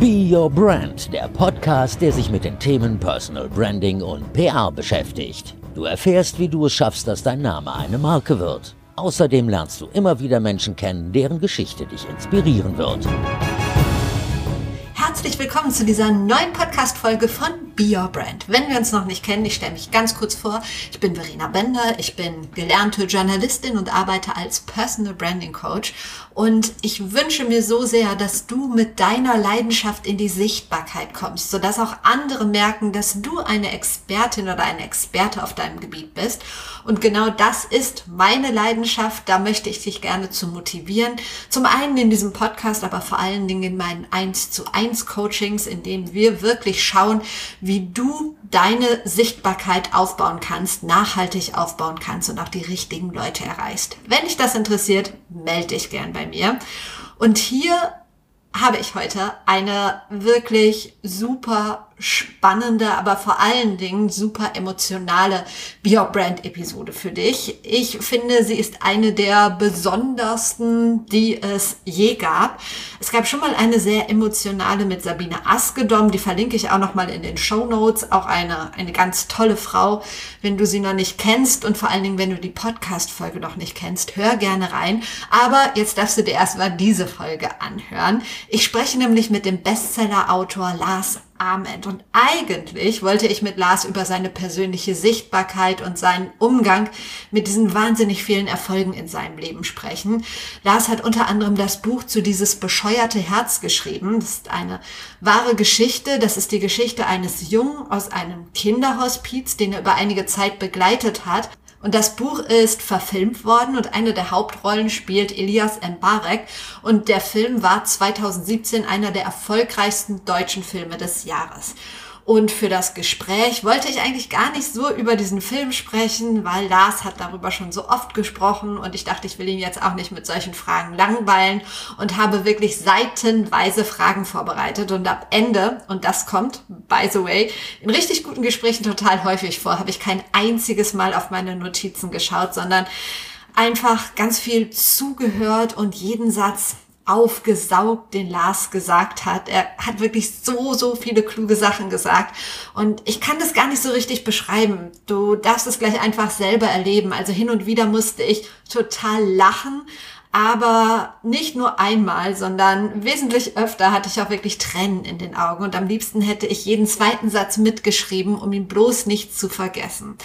Be Your Brand, der Podcast, der sich mit den Themen Personal Branding und PR beschäftigt. Du erfährst, wie du es schaffst, dass dein Name eine Marke wird. Außerdem lernst du immer wieder Menschen kennen, deren Geschichte dich inspirieren wird. Herzlich willkommen zu dieser neuen Podcast-Folge von Be Your Brand. Wenn wir uns noch nicht kennen, ich stelle mich ganz kurz vor. Ich bin Verena Bender, ich bin gelernte Journalistin und arbeite als Personal Branding Coach. Und ich wünsche mir so sehr, dass du mit deiner Leidenschaft in die Sichtbarkeit kommst, sodass auch andere merken, dass du eine Expertin oder ein Experte auf deinem Gebiet bist. Und genau das ist meine Leidenschaft. Da möchte ich dich gerne zu motivieren. Zum einen in diesem Podcast, aber vor allen Dingen in meinen 1 zu 1 Coachings, in denen wir wirklich schauen, wie du deine Sichtbarkeit aufbauen kannst, nachhaltig aufbauen kannst und auch die richtigen Leute erreichst. Wenn dich das interessiert, melde dich gern bei mir. Und hier habe ich heute eine wirklich super spannende, aber vor allen Dingen super emotionale Be Brand Episode für dich. Ich finde, sie ist eine der besondersten, die es je gab. Es gab schon mal eine sehr emotionale mit Sabine Askedom, die verlinke ich auch noch mal in den Show Notes. Auch eine, eine ganz tolle Frau. Wenn du sie noch nicht kennst und vor allen Dingen, wenn du die Podcast-Folge noch nicht kennst, hör gerne rein. Aber jetzt darfst du dir erstmal diese Folge anhören. Ich spreche nämlich mit dem Bestseller-Autor Lars Arment. Und eigentlich wollte ich mit Lars über seine persönliche Sichtbarkeit und seinen Umgang mit diesen wahnsinnig vielen Erfolgen in seinem Leben sprechen. Lars hat unter anderem das Buch zu dieses bescheuerte Herz geschrieben. Das ist eine wahre Geschichte. Das ist die Geschichte eines Jungen aus einem Kinderhospiz, den er über einige Zeit begleitet hat und das Buch ist verfilmt worden und eine der Hauptrollen spielt Elias Mbarek. Und der Film war 2017 einer der erfolgreichsten deutschen Filme des Jahres. Und für das Gespräch wollte ich eigentlich gar nicht so über diesen Film sprechen, weil Lars hat darüber schon so oft gesprochen und ich dachte, ich will ihn jetzt auch nicht mit solchen Fragen langweilen und habe wirklich seitenweise Fragen vorbereitet. Und ab Ende, und das kommt, by the way, in richtig guten Gesprächen total häufig vor, habe ich kein einziges Mal auf meine Notizen geschaut, sondern einfach ganz viel zugehört und jeden Satz aufgesaugt, den Lars gesagt hat. Er hat wirklich so, so viele kluge Sachen gesagt. Und ich kann das gar nicht so richtig beschreiben. Du darfst es gleich einfach selber erleben. Also hin und wieder musste ich total lachen, aber nicht nur einmal, sondern wesentlich öfter hatte ich auch wirklich Tränen in den Augen und am liebsten hätte ich jeden zweiten Satz mitgeschrieben, um ihn bloß nicht zu vergessen.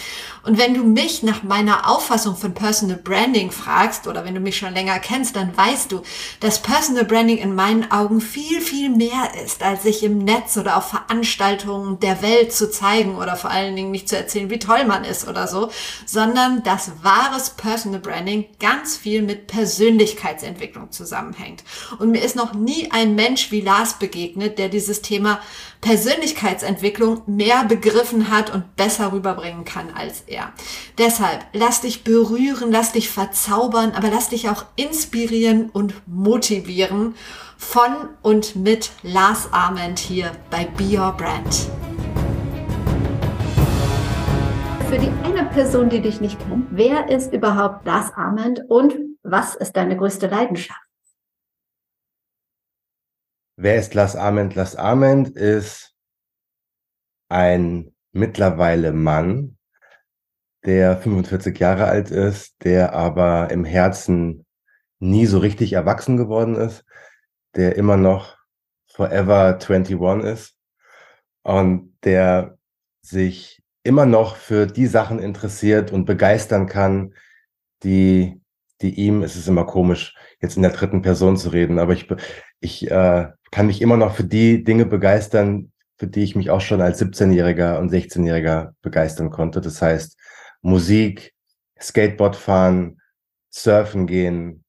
Und wenn du mich nach meiner Auffassung von Personal Branding fragst oder wenn du mich schon länger kennst, dann weißt du, dass Personal Branding in meinen Augen viel, viel mehr ist, als sich im Netz oder auf Veranstaltungen der Welt zu zeigen oder vor allen Dingen nicht zu erzählen, wie toll man ist oder so, sondern dass wahres Personal Branding ganz viel mit Persönlichkeit Persönlichkeitsentwicklung zusammenhängt. Und mir ist noch nie ein Mensch wie Lars begegnet, der dieses Thema Persönlichkeitsentwicklung mehr begriffen hat und besser rüberbringen kann als er. Deshalb lass dich berühren, lass dich verzaubern, aber lass dich auch inspirieren und motivieren von und mit Lars Arment hier bei Be Your Brand. Für die eine Person, die dich nicht kennt, wer ist überhaupt Lars Arment und was ist deine größte Leidenschaft? Wer ist Lars Ament? Lars Ament ist ein mittlerweile Mann, der 45 Jahre alt ist, der aber im Herzen nie so richtig erwachsen geworden ist, der immer noch forever 21 ist und der sich immer noch für die Sachen interessiert und begeistern kann, die die ihm, es ist immer komisch, jetzt in der dritten Person zu reden, aber ich, ich äh, kann mich immer noch für die Dinge begeistern, für die ich mich auch schon als 17-Jähriger und 16-Jähriger begeistern konnte. Das heißt, Musik, Skateboard fahren, surfen gehen,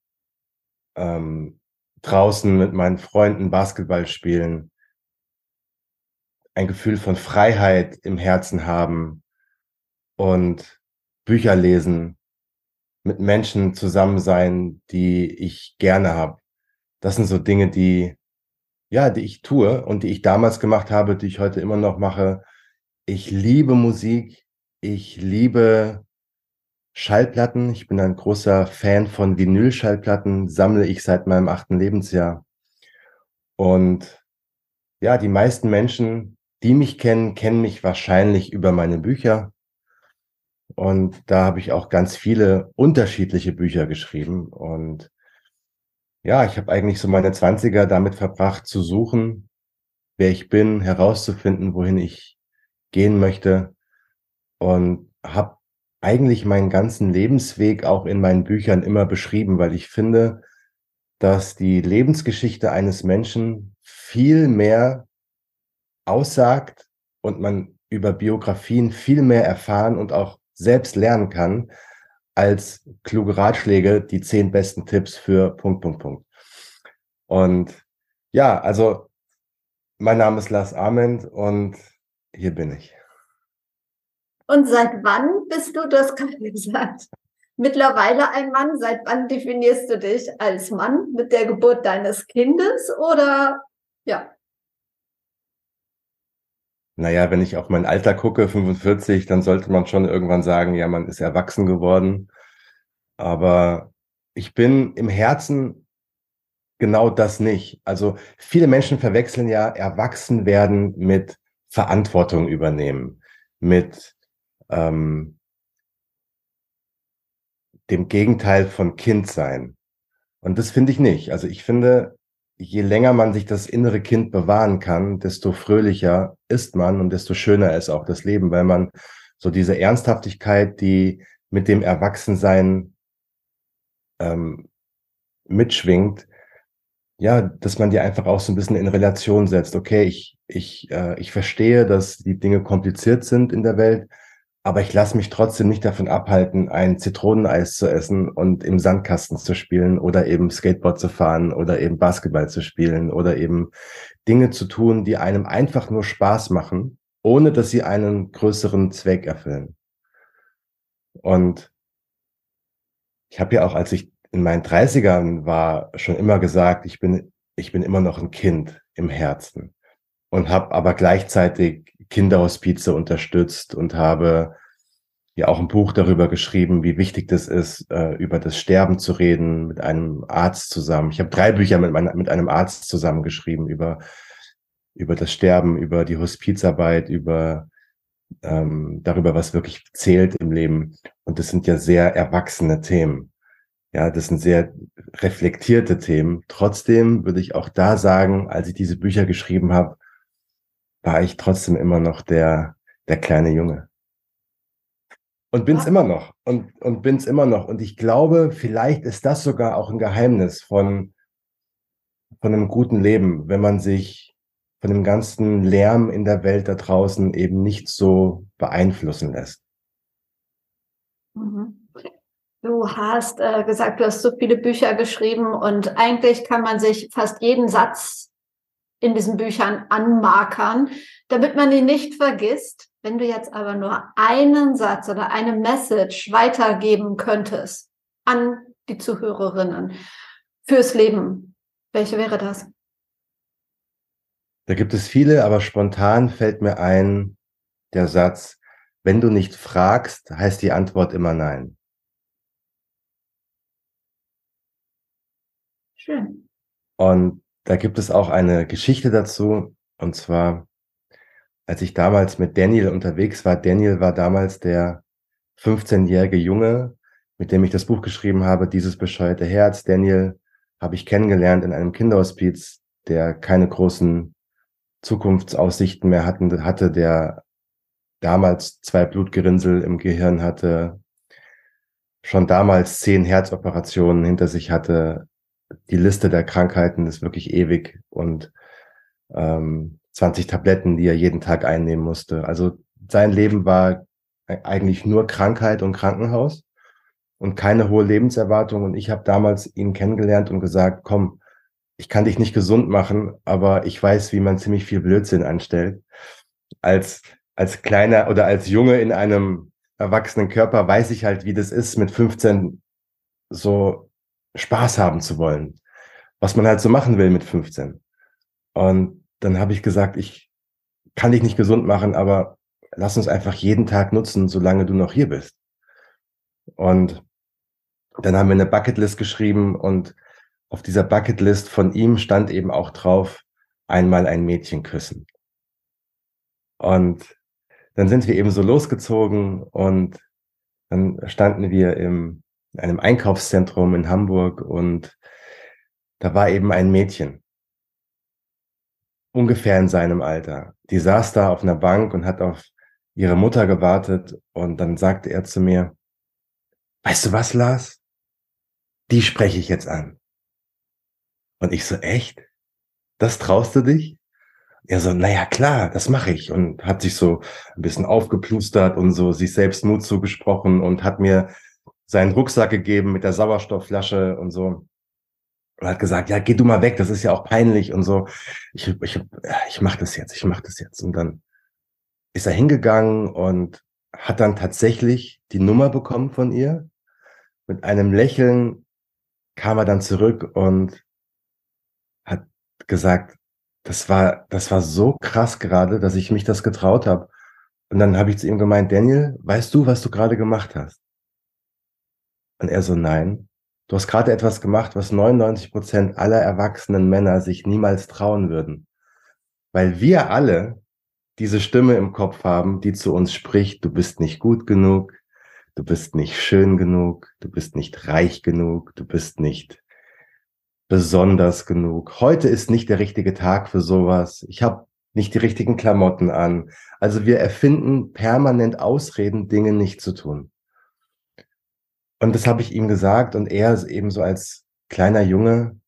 ähm, draußen mit meinen Freunden Basketball spielen, ein Gefühl von Freiheit im Herzen haben und Bücher lesen, mit Menschen zusammen sein, die ich gerne habe. Das sind so Dinge, die, ja, die ich tue und die ich damals gemacht habe, die ich heute immer noch mache. Ich liebe Musik. Ich liebe Schallplatten. Ich bin ein großer Fan von Vinyl-Schallplatten, sammle ich seit meinem achten Lebensjahr. Und ja, die meisten Menschen, die mich kennen, kennen mich wahrscheinlich über meine Bücher. Und da habe ich auch ganz viele unterschiedliche Bücher geschrieben. Und ja, ich habe eigentlich so meine Zwanziger damit verbracht zu suchen, wer ich bin, herauszufinden, wohin ich gehen möchte. Und habe eigentlich meinen ganzen Lebensweg auch in meinen Büchern immer beschrieben, weil ich finde, dass die Lebensgeschichte eines Menschen viel mehr aussagt und man über Biografien viel mehr erfahren und auch selbst lernen kann, als kluge Ratschläge, die zehn besten Tipps für Punkt, Punkt, Punkt. Und ja, also mein Name ist Lars Ament und hier bin ich. Und seit wann bist du, hast gerade gesagt, mittlerweile ein Mann? Seit wann definierst du dich als Mann? Mit der Geburt deines Kindes oder ja? Naja, wenn ich auf mein Alter gucke, 45, dann sollte man schon irgendwann sagen, ja, man ist erwachsen geworden. Aber ich bin im Herzen genau das nicht. Also viele Menschen verwechseln ja erwachsen werden mit Verantwortung übernehmen, mit ähm, dem Gegenteil von Kind sein. Und das finde ich nicht. Also ich finde, je länger man sich das innere Kind bewahren kann, desto fröhlicher ist man und desto schöner ist auch das Leben, weil man so diese Ernsthaftigkeit, die mit dem Erwachsensein ähm, mitschwingt, ja, dass man die einfach auch so ein bisschen in Relation setzt. Okay, ich, ich, äh, ich verstehe, dass die Dinge kompliziert sind in der Welt, aber ich lasse mich trotzdem nicht davon abhalten, ein Zitroneneis zu essen und im Sandkasten zu spielen oder eben Skateboard zu fahren oder eben Basketball zu spielen oder eben Dinge zu tun, die einem einfach nur Spaß machen, ohne dass sie einen größeren Zweck erfüllen. Und ich habe ja auch, als ich in meinen 30ern war, schon immer gesagt, ich bin, ich bin immer noch ein Kind im Herzen und habe aber gleichzeitig Kinderhospize unterstützt und habe ja auch ein Buch darüber geschrieben, wie wichtig das ist, äh, über das Sterben zu reden mit einem Arzt zusammen. Ich habe drei Bücher mit, mein, mit einem Arzt zusammen geschrieben über, über das Sterben, über die Hospizarbeit, über ähm, darüber, was wirklich zählt im Leben. Und das sind ja sehr erwachsene Themen. Ja, das sind sehr reflektierte Themen. Trotzdem würde ich auch da sagen, als ich diese Bücher geschrieben habe, war ich trotzdem immer noch der, der kleine Junge. Und bin's ja. immer noch. Und, und bin's immer noch. Und ich glaube, vielleicht ist das sogar auch ein Geheimnis von, von einem guten Leben, wenn man sich von dem ganzen Lärm in der Welt da draußen eben nicht so beeinflussen lässt. Mhm. Du hast äh, gesagt, du hast so viele Bücher geschrieben und eigentlich kann man sich fast jeden Satz in diesen Büchern anmarkern, damit man ihn nicht vergisst. Wenn du jetzt aber nur einen Satz oder eine Message weitergeben könntest an die Zuhörerinnen fürs Leben, welche wäre das? Da gibt es viele, aber spontan fällt mir ein der Satz, wenn du nicht fragst, heißt die Antwort immer nein. Schön. Und da gibt es auch eine Geschichte dazu. Und zwar, als ich damals mit Daniel unterwegs war, Daniel war damals der 15-jährige Junge, mit dem ich das Buch geschrieben habe, Dieses bescheuerte Herz. Daniel habe ich kennengelernt in einem Kinderhospiz, der keine großen Zukunftsaussichten mehr hatten, hatte, der damals zwei Blutgerinnsel im Gehirn hatte, schon damals zehn Herzoperationen hinter sich hatte, die Liste der Krankheiten ist wirklich ewig und ähm, 20 Tabletten, die er jeden Tag einnehmen musste. Also sein Leben war eigentlich nur Krankheit und Krankenhaus und keine hohe Lebenserwartung. Und ich habe damals ihn kennengelernt und gesagt, komm, ich kann dich nicht gesund machen, aber ich weiß, wie man ziemlich viel Blödsinn anstellt. Als, als kleiner oder als Junge in einem erwachsenen Körper weiß ich halt, wie das ist, mit 15 so Spaß haben zu wollen, was man halt so machen will mit 15. Und dann habe ich gesagt, ich kann dich nicht gesund machen, aber lass uns einfach jeden Tag nutzen, solange du noch hier bist. Und dann haben wir eine Bucketlist geschrieben und auf dieser Bucketlist von ihm stand eben auch drauf, einmal ein Mädchen küssen. Und dann sind wir eben so losgezogen und dann standen wir im, in einem Einkaufszentrum in Hamburg und da war eben ein Mädchen, ungefähr in seinem Alter. Die saß da auf einer Bank und hat auf ihre Mutter gewartet und dann sagte er zu mir, weißt du was, Lars? Die spreche ich jetzt an. Und ich so, echt? Das traust du dich? Er so, naja, klar, das mache ich. Und hat sich so ein bisschen aufgeplustert und so sich selbst Mut zugesprochen und hat mir seinen Rucksack gegeben mit der Sauerstoffflasche und so. Und hat gesagt, ja, geh du mal weg, das ist ja auch peinlich und so. Ich, ich, ich mach das jetzt, ich mach das jetzt. Und dann ist er hingegangen und hat dann tatsächlich die Nummer bekommen von ihr. Mit einem Lächeln kam er dann zurück und hat gesagt, das war, das war so krass gerade, dass ich mich das getraut habe. Und dann habe ich zu ihm gemeint, Daniel, weißt du, was du gerade gemacht hast? Und er so, nein. Du hast gerade etwas gemacht, was 99 Prozent aller erwachsenen Männer sich niemals trauen würden. Weil wir alle diese Stimme im Kopf haben, die zu uns spricht, du bist nicht gut genug, du bist nicht schön genug, du bist nicht reich genug, du bist nicht besonders genug. Heute ist nicht der richtige Tag für sowas. Ich habe nicht die richtigen Klamotten an. Also wir erfinden permanent Ausreden, Dinge nicht zu tun. Und das habe ich ihm gesagt und er eben so als kleiner Junge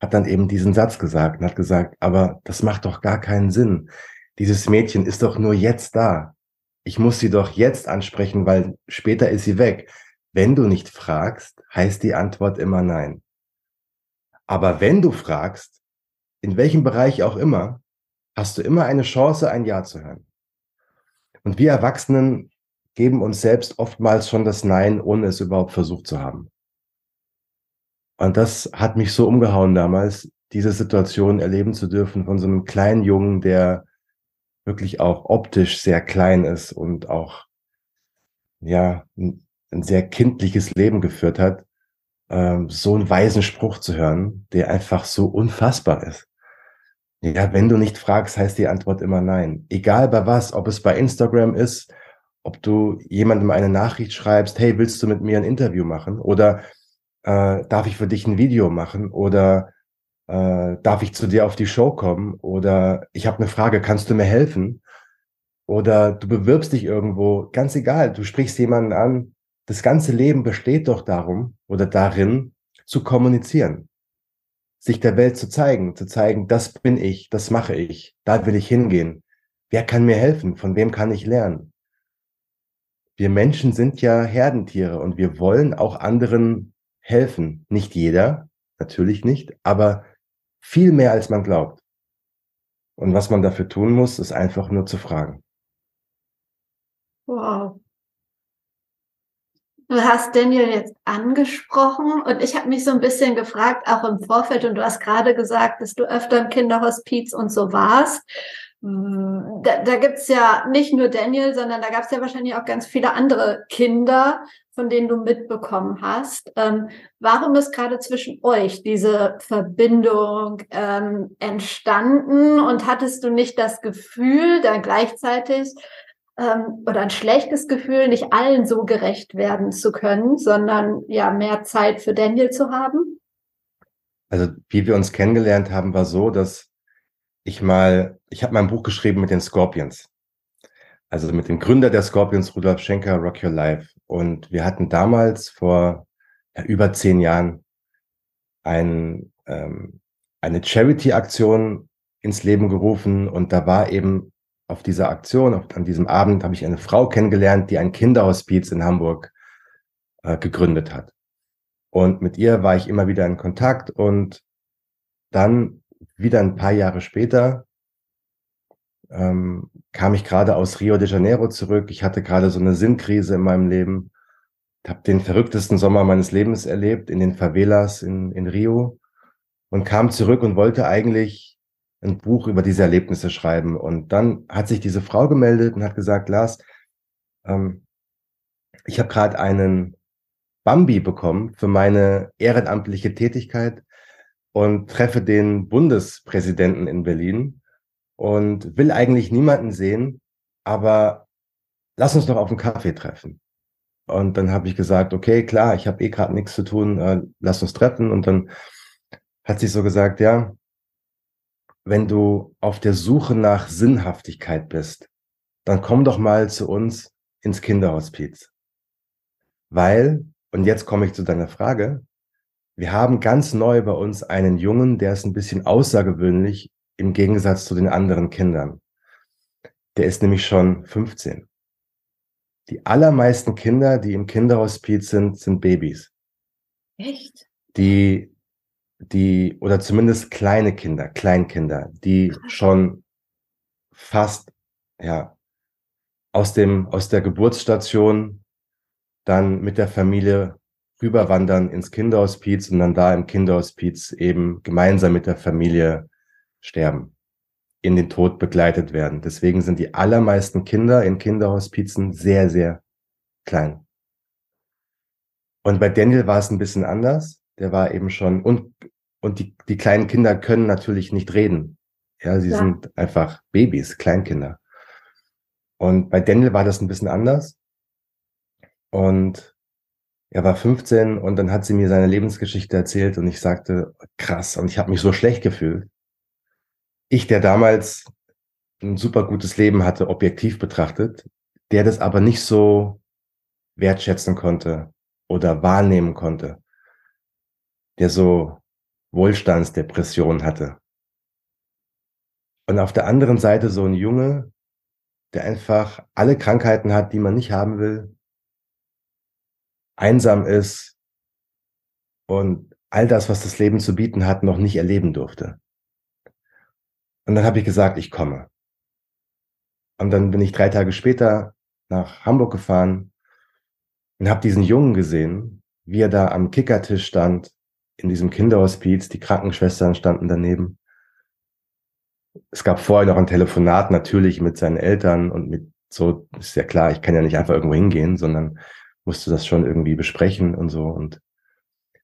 hat dann eben diesen Satz gesagt und hat gesagt, aber das macht doch gar keinen Sinn. Dieses Mädchen ist doch nur jetzt da. Ich muss sie doch jetzt ansprechen, weil später ist sie weg. Wenn du nicht fragst, heißt die Antwort immer nein. Aber wenn du fragst, in welchem Bereich auch immer, hast du immer eine Chance, ein Ja zu hören. Und wir Erwachsenen geben uns selbst oftmals schon das Nein, ohne es überhaupt versucht zu haben. Und das hat mich so umgehauen damals, diese Situation erleben zu dürfen von so einem kleinen Jungen, der wirklich auch optisch sehr klein ist und auch, ja, ein, ein sehr kindliches Leben geführt hat ähm, so einen weisen Spruch zu hören, der einfach so unfassbar ist. Ja, wenn du nicht fragst, heißt die Antwort immer nein. Egal bei was, ob es bei Instagram ist, ob du jemandem eine Nachricht schreibst, hey, willst du mit mir ein Interview machen? Oder äh, darf ich für dich ein Video machen? Oder äh, darf ich zu dir auf die Show kommen? Oder ich habe eine Frage, kannst du mir helfen? Oder du bewirbst dich irgendwo, ganz egal, du sprichst jemanden an, das ganze Leben besteht doch darum oder darin, zu kommunizieren, sich der Welt zu zeigen, zu zeigen, das bin ich, das mache ich, da will ich hingehen. Wer kann mir helfen? Von wem kann ich lernen? Wir Menschen sind ja Herdentiere und wir wollen auch anderen helfen. Nicht jeder, natürlich nicht, aber viel mehr als man glaubt. Und was man dafür tun muss, ist einfach nur zu fragen. Wow, Du hast Daniel jetzt angesprochen und ich habe mich so ein bisschen gefragt, auch im Vorfeld, und du hast gerade gesagt, dass du öfter im Kinderhospiz und so warst. Hm, da, da gibt es ja nicht nur Daniel, sondern da gab es ja wahrscheinlich auch ganz viele andere Kinder, von denen du mitbekommen hast. Ähm, warum ist gerade zwischen euch diese Verbindung ähm, entstanden und hattest du nicht das Gefühl, da gleichzeitig ähm, oder ein schlechtes Gefühl, nicht allen so gerecht werden zu können, sondern ja mehr Zeit für Daniel zu haben? Also wie wir uns kennengelernt haben, war so, dass ich mal, ich habe mein Buch geschrieben mit den Scorpions. Also mit dem Gründer der Scorpions, Rudolf Schenker, Rock Your Life. Und wir hatten damals vor ja, über zehn Jahren ein, ähm, eine Charity-Aktion ins Leben gerufen und da war eben auf dieser Aktion, auf, an diesem Abend, habe ich eine Frau kennengelernt, die ein Kinderhospiz in Hamburg äh, gegründet hat. Und mit ihr war ich immer wieder in Kontakt und dann wieder ein paar Jahre später ähm, kam ich gerade aus Rio de Janeiro zurück. Ich hatte gerade so eine Sinnkrise in meinem Leben. Ich habe den verrücktesten Sommer meines Lebens erlebt in den Favelas in, in Rio und kam zurück und wollte eigentlich ein Buch über diese Erlebnisse schreiben. Und dann hat sich diese Frau gemeldet und hat gesagt, Lars, ähm, ich habe gerade einen Bambi bekommen für meine ehrenamtliche Tätigkeit. Und treffe den Bundespräsidenten in Berlin und will eigentlich niemanden sehen, aber lass uns doch auf einen Kaffee treffen. Und dann habe ich gesagt, okay, klar, ich habe eh gerade nichts zu tun, äh, lass uns treffen. Und dann hat sie so gesagt, ja, wenn du auf der Suche nach Sinnhaftigkeit bist, dann komm doch mal zu uns ins Kinderhospiz. Weil, und jetzt komme ich zu deiner Frage, wir haben ganz neu bei uns einen Jungen, der ist ein bisschen außergewöhnlich im Gegensatz zu den anderen Kindern. Der ist nämlich schon 15. Die allermeisten Kinder, die im Kinderhospiz sind, sind Babys. Echt? Die, die, oder zumindest kleine Kinder, Kleinkinder, die schon fast, ja, aus dem, aus der Geburtsstation dann mit der Familie rüberwandern ins Kinderhospiz und dann da im Kinderhospiz eben gemeinsam mit der Familie sterben, in den Tod begleitet werden. Deswegen sind die allermeisten Kinder in Kinderhospizen sehr, sehr klein. Und bei Daniel war es ein bisschen anders. Der war eben schon, und, und die, die kleinen Kinder können natürlich nicht reden. Ja, sie ja. sind einfach Babys, Kleinkinder. Und bei Daniel war das ein bisschen anders. Und er war 15 und dann hat sie mir seine Lebensgeschichte erzählt und ich sagte, krass, und ich habe mich so schlecht gefühlt. Ich, der damals ein super gutes Leben hatte, objektiv betrachtet, der das aber nicht so wertschätzen konnte oder wahrnehmen konnte, der so Wohlstandsdepression hatte. Und auf der anderen Seite so ein Junge, der einfach alle Krankheiten hat, die man nicht haben will, einsam ist und all das, was das Leben zu bieten hat, noch nicht erleben durfte. Und dann habe ich gesagt, ich komme. Und dann bin ich drei Tage später nach Hamburg gefahren und habe diesen Jungen gesehen, wie er da am Kickertisch stand, in diesem Kinderhospiz, die Krankenschwestern standen daneben. Es gab vorher noch ein Telefonat natürlich mit seinen Eltern und mit so, ist ja klar, ich kann ja nicht einfach irgendwo hingehen, sondern musste das schon irgendwie besprechen und so. Und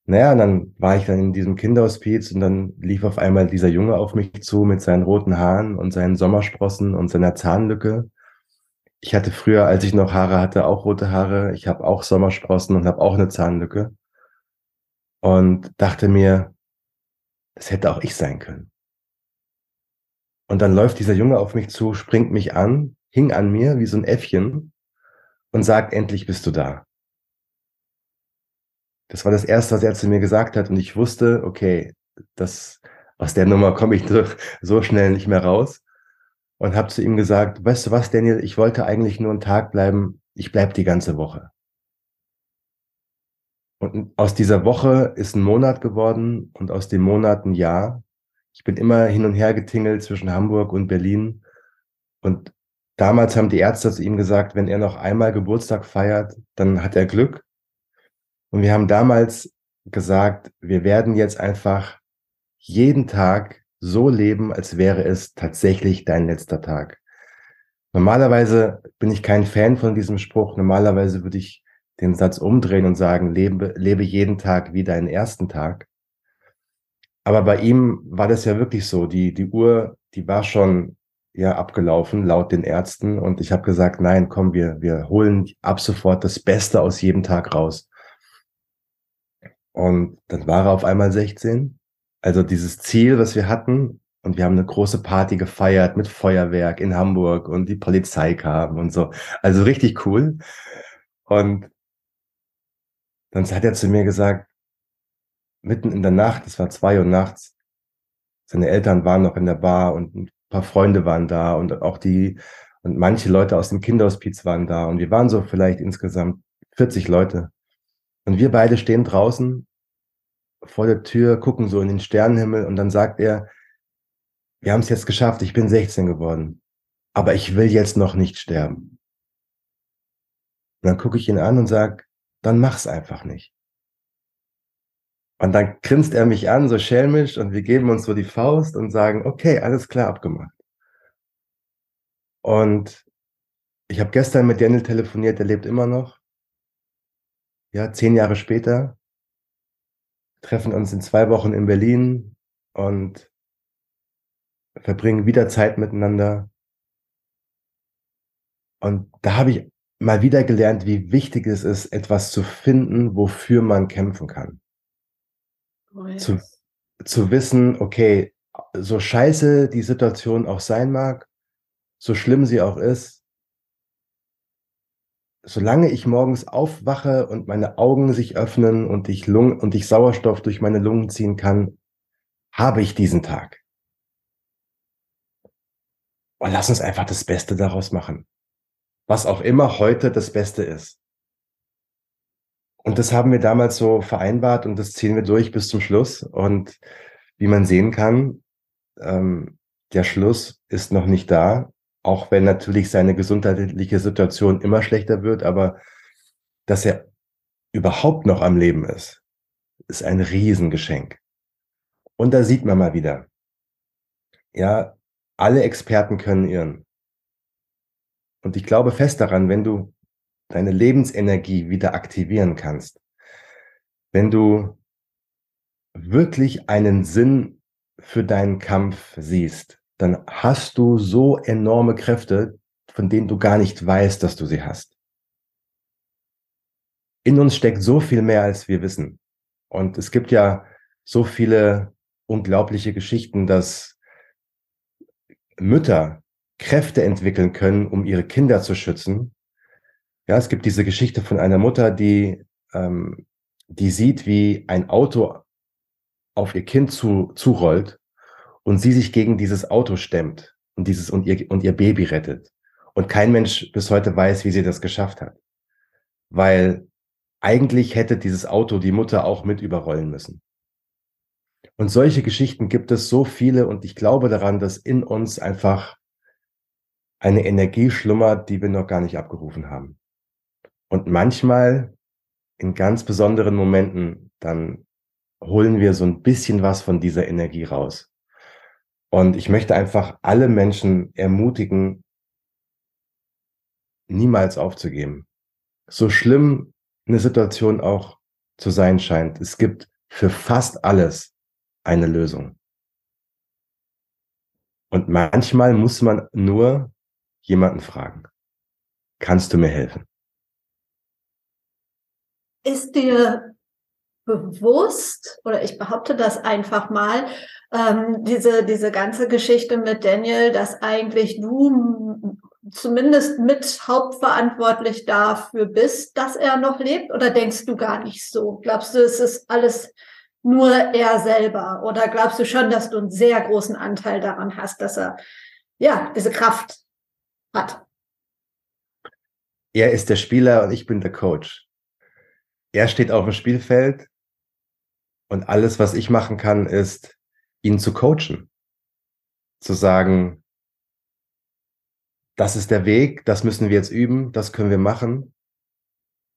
naja, und dann war ich dann in diesem Kinderhospiz und dann lief auf einmal dieser Junge auf mich zu mit seinen roten Haaren und seinen Sommersprossen und seiner Zahnlücke. Ich hatte früher, als ich noch Haare hatte, auch rote Haare. Ich habe auch Sommersprossen und habe auch eine Zahnlücke. Und dachte mir, das hätte auch ich sein können. Und dann läuft dieser Junge auf mich zu, springt mich an, hing an mir wie so ein Äffchen und sagt, endlich bist du da. Das war das Erste, was er zu mir gesagt hat. Und ich wusste, okay, das, aus der Nummer komme ich so schnell nicht mehr raus. Und habe zu ihm gesagt, weißt du was, Daniel, ich wollte eigentlich nur einen Tag bleiben. Ich bleib die ganze Woche. Und aus dieser Woche ist ein Monat geworden und aus dem Monat ein Jahr. Ich bin immer hin und her getingelt zwischen Hamburg und Berlin. Und damals haben die Ärzte zu ihm gesagt, wenn er noch einmal Geburtstag feiert, dann hat er Glück. Und wir haben damals gesagt, wir werden jetzt einfach jeden Tag so leben, als wäre es tatsächlich dein letzter Tag. Normalerweise bin ich kein Fan von diesem Spruch. Normalerweise würde ich den Satz umdrehen und sagen, lebe, lebe jeden Tag wie deinen ersten Tag. Aber bei ihm war das ja wirklich so. Die, die Uhr, die war schon ja abgelaufen, laut den Ärzten. Und ich habe gesagt, nein, komm, wir, wir holen ab sofort das Beste aus jedem Tag raus. Und dann war er auf einmal 16. Also dieses Ziel, was wir hatten, und wir haben eine große Party gefeiert mit Feuerwerk in Hamburg und die Polizei kam und so. Also richtig cool. Und dann hat er zu mir gesagt, mitten in der Nacht, es war zwei Uhr nachts, seine Eltern waren noch in der Bar und ein paar Freunde waren da und auch die, und manche Leute aus dem Kinderhospiz waren da und wir waren so vielleicht insgesamt 40 Leute. Und wir beide stehen draußen vor der Tür, gucken so in den Sternenhimmel und dann sagt er, wir haben es jetzt geschafft, ich bin 16 geworden, aber ich will jetzt noch nicht sterben. Und dann gucke ich ihn an und sage, dann mach's einfach nicht. Und dann grinst er mich an, so schelmisch, und wir geben uns so die Faust und sagen, okay, alles klar abgemacht. Und ich habe gestern mit Daniel telefoniert, der lebt immer noch ja, zehn Jahre später, treffen uns in zwei Wochen in Berlin und verbringen wieder Zeit miteinander. Und da habe ich mal wieder gelernt, wie wichtig es ist, etwas zu finden, wofür man kämpfen kann. Oh, yes. zu, zu wissen, okay, so scheiße die Situation auch sein mag, so schlimm sie auch ist, solange ich morgens aufwache und meine Augen sich öffnen und ich, Lung und ich Sauerstoff durch meine Lungen ziehen kann, habe ich diesen Tag. Und lass uns einfach das Beste daraus machen. Was auch immer heute das Beste ist. Und das haben wir damals so vereinbart und das ziehen wir durch bis zum Schluss. Und wie man sehen kann, ähm, der Schluss ist noch nicht da auch wenn natürlich seine gesundheitliche Situation immer schlechter wird, aber dass er überhaupt noch am Leben ist, ist ein Riesengeschenk. Und da sieht man mal wieder, ja, alle Experten können irren. Und ich glaube fest daran, wenn du deine Lebensenergie wieder aktivieren kannst, wenn du wirklich einen Sinn für deinen Kampf siehst, dann hast du so enorme Kräfte, von denen du gar nicht weißt, dass du sie hast. In uns steckt so viel mehr, als wir wissen. Und es gibt ja so viele unglaubliche Geschichten, dass Mütter Kräfte entwickeln können, um ihre Kinder zu schützen. Ja, es gibt diese Geschichte von einer Mutter, die, ähm, die sieht, wie ein Auto auf ihr Kind zu, zurollt und sie sich gegen dieses Auto stemmt und dieses und ihr, und ihr Baby rettet. Und kein Mensch bis heute weiß, wie sie das geschafft hat. Weil eigentlich hätte dieses Auto die Mutter auch mit überrollen müssen. Und solche Geschichten gibt es so viele und ich glaube daran, dass in uns einfach eine Energie schlummert, die wir noch gar nicht abgerufen haben. Und manchmal in ganz besonderen Momenten, dann holen wir so ein bisschen was von dieser Energie raus. Und ich möchte einfach alle Menschen ermutigen, niemals aufzugeben. So schlimm eine Situation auch zu sein scheint, es gibt für fast alles eine Lösung. Und manchmal muss man nur jemanden fragen. Kannst du mir helfen? Ist dir bewusst, oder ich behaupte das einfach mal, ähm, diese, diese ganze Geschichte mit Daniel, dass eigentlich du zumindest mit hauptverantwortlich dafür bist, dass er noch lebt? Oder denkst du gar nicht so? Glaubst du, es ist alles nur er selber? Oder glaubst du schon, dass du einen sehr großen Anteil daran hast, dass er ja diese Kraft hat? Er ist der Spieler und ich bin der Coach. Er steht auf dem Spielfeld und alles, was ich machen kann, ist, ihn zu coachen. Zu sagen, das ist der Weg, das müssen wir jetzt üben, das können wir machen.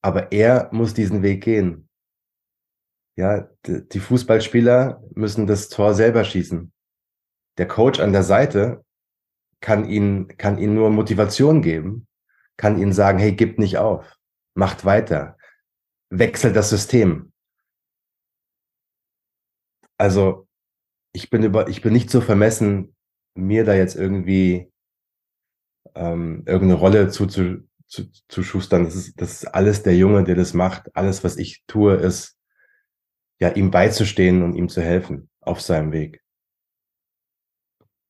Aber er muss diesen Weg gehen. Ja, die Fußballspieler müssen das Tor selber schießen. Der Coach an der Seite kann ihnen, kann ihnen nur Motivation geben, kann ihnen sagen, hey, gib nicht auf, macht weiter, wechselt das System. Also ich bin über, ich bin nicht so vermessen, mir da jetzt irgendwie ähm, irgendeine Rolle zu, zu, zu, zu schustern. Das ist, das ist alles der Junge, der das macht. Alles, was ich tue, ist ja ihm beizustehen und ihm zu helfen auf seinem Weg.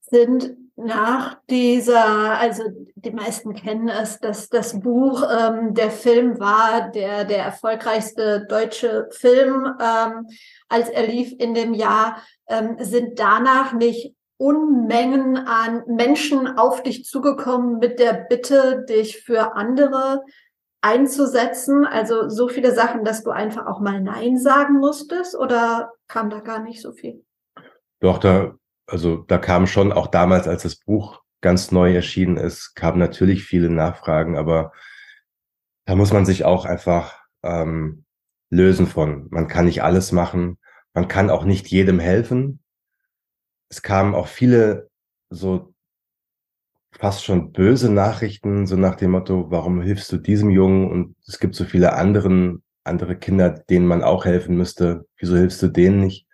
Sind nach dieser, also die meisten kennen es, dass das Buch, ähm, der Film war der, der erfolgreichste deutsche Film, ähm, als er lief in dem Jahr, ähm, sind danach nicht Unmengen an Menschen auf dich zugekommen mit der Bitte, dich für andere einzusetzen? Also so viele Sachen, dass du einfach auch mal Nein sagen musstest oder kam da gar nicht so viel? Doch, da also da kam schon auch damals, als das Buch ganz neu erschienen ist, kamen natürlich viele Nachfragen, aber da muss man sich auch einfach ähm, lösen von. Man kann nicht alles machen, man kann auch nicht jedem helfen. Es kamen auch viele so fast schon böse Nachrichten, so nach dem Motto, warum hilfst du diesem Jungen? Und es gibt so viele anderen, andere Kinder, denen man auch helfen müsste. Wieso hilfst du denen nicht?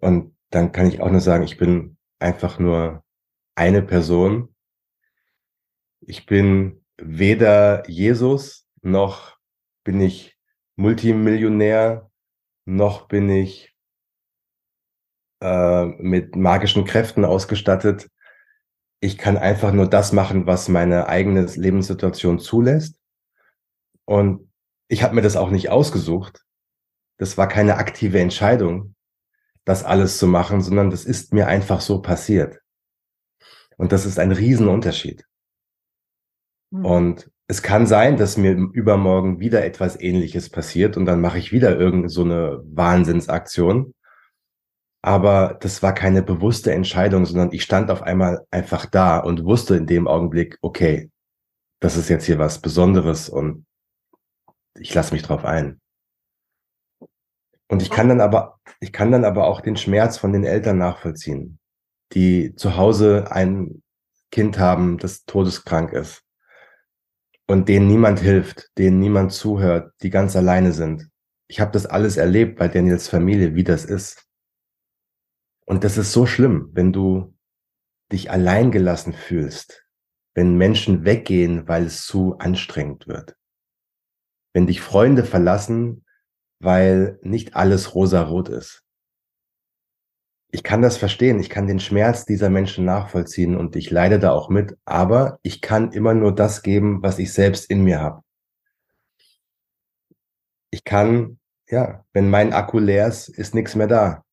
Und dann kann ich auch nur sagen, ich bin einfach nur eine Person. Ich bin weder Jesus, noch bin ich Multimillionär, noch bin ich äh, mit magischen Kräften ausgestattet. Ich kann einfach nur das machen, was meine eigene Lebenssituation zulässt. Und ich habe mir das auch nicht ausgesucht. Das war keine aktive Entscheidung, das alles zu machen, sondern das ist mir einfach so passiert. Und das ist ein Riesenunterschied. Mhm. Und es kann sein, dass mir übermorgen wieder etwas ähnliches passiert und dann mache ich wieder irgendeine so eine Wahnsinnsaktion. Aber das war keine bewusste Entscheidung, sondern ich stand auf einmal einfach da und wusste in dem Augenblick, okay, das ist jetzt hier was Besonderes und ich lasse mich drauf ein. Und ich kann dann aber, ich kann dann aber auch den Schmerz von den Eltern nachvollziehen, die zu Hause ein Kind haben, das todeskrank ist und denen niemand hilft, denen niemand zuhört, die ganz alleine sind. Ich habe das alles erlebt bei Daniels Familie, wie das ist. Und das ist so schlimm, wenn du dich alleingelassen fühlst, wenn Menschen weggehen, weil es zu anstrengend wird. Wenn dich Freunde verlassen, weil nicht alles rosarot ist. Ich kann das verstehen, ich kann den Schmerz dieser Menschen nachvollziehen und ich leide da auch mit, aber ich kann immer nur das geben, was ich selbst in mir habe. Ich kann, ja, wenn mein Akku leer ist, ist nichts mehr da.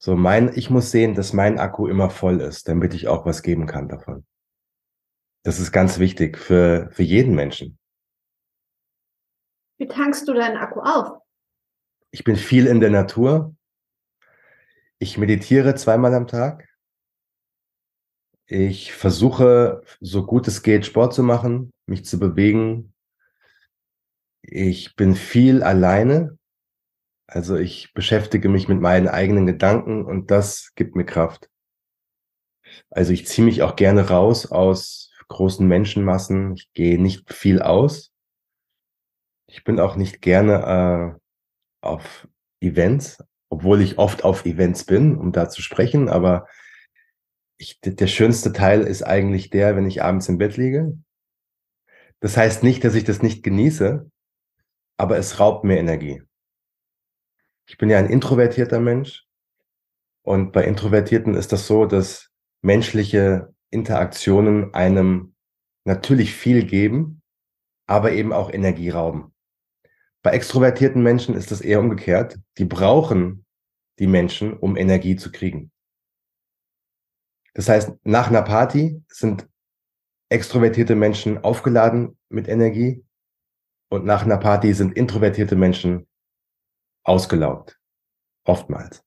So mein, ich muss sehen, dass mein Akku immer voll ist, damit ich auch was geben kann davon. Das ist ganz wichtig für, für jeden Menschen. Wie tankst du deinen Akku auf? Ich bin viel in der Natur. Ich meditiere zweimal am Tag. Ich versuche, so gut es geht, Sport zu machen, mich zu bewegen. Ich bin viel alleine. Also ich beschäftige mich mit meinen eigenen Gedanken und das gibt mir Kraft. Also ich ziehe mich auch gerne raus aus großen Menschenmassen. Ich gehe nicht viel aus. Ich bin auch nicht gerne äh, auf Events, obwohl ich oft auf Events bin, um da zu sprechen. Aber ich, der schönste Teil ist eigentlich der, wenn ich abends im Bett liege. Das heißt nicht, dass ich das nicht genieße, aber es raubt mir Energie. Ich bin ja ein introvertierter Mensch und bei Introvertierten ist das so, dass menschliche Interaktionen einem natürlich viel geben, aber eben auch Energie rauben. Bei extrovertierten Menschen ist das eher umgekehrt. Die brauchen die Menschen, um Energie zu kriegen. Das heißt, nach einer Party sind extrovertierte Menschen aufgeladen mit Energie und nach einer Party sind introvertierte Menschen ausgelaugt. Oftmals.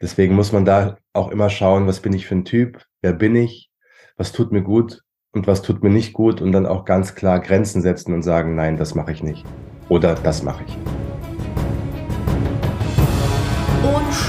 Deswegen muss man da auch immer schauen, was bin ich für ein Typ, wer bin ich, was tut mir gut und was tut mir nicht gut und dann auch ganz klar Grenzen setzen und sagen, nein, das mache ich nicht. Oder das mache ich.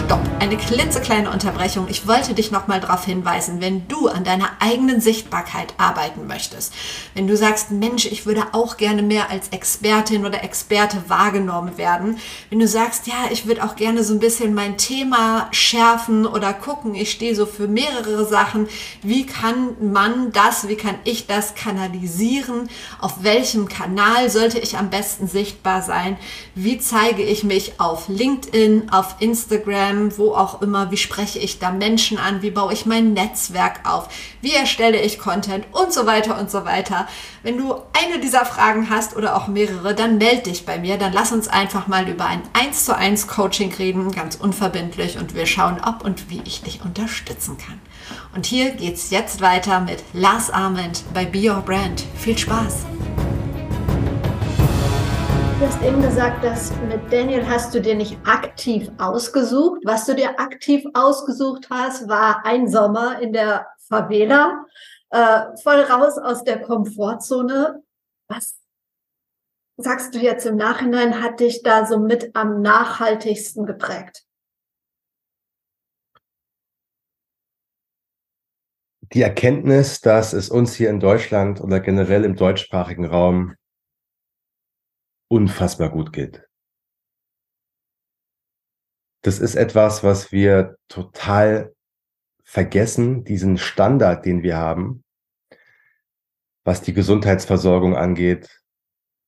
Stopp, eine klitzekleine Unterbrechung. Ich wollte dich nochmal darauf hinweisen, wenn du an deiner eigenen Sichtbarkeit arbeiten möchtest, wenn du sagst, Mensch, ich würde auch gerne mehr als Expertin oder Experte wahrgenommen werden, wenn du sagst, ja, ich würde auch gerne so ein bisschen mein Thema schärfen oder gucken, ich stehe so für mehrere Sachen, wie kann man das, wie kann ich das kanalisieren, auf welchem Kanal sollte ich am besten sichtbar sein, wie zeige ich mich auf LinkedIn, auf Instagram, wo auch immer, wie spreche ich da Menschen an, wie baue ich mein Netzwerk auf, wie erstelle ich Content und so weiter und so weiter. Wenn du eine dieser Fragen hast oder auch mehrere, dann melde dich bei mir, dann lass uns einfach mal über ein 1 zu 1 Coaching reden, ganz unverbindlich und wir schauen, ob und wie ich dich unterstützen kann. Und hier geht's jetzt weiter mit Lars Arment bei Be Your Brand. Viel Spaß! Du hast eben gesagt, dass mit Daniel hast du dir nicht aktiv ausgesucht. Was du dir aktiv ausgesucht hast, war ein Sommer in der Favela, äh, voll raus aus der Komfortzone. Was sagst du jetzt im Nachhinein, hat dich da so mit am nachhaltigsten geprägt? Die Erkenntnis, dass es uns hier in Deutschland oder generell im deutschsprachigen Raum unfassbar gut geht. Das ist etwas, was wir total vergessen, diesen Standard, den wir haben, was die Gesundheitsversorgung angeht,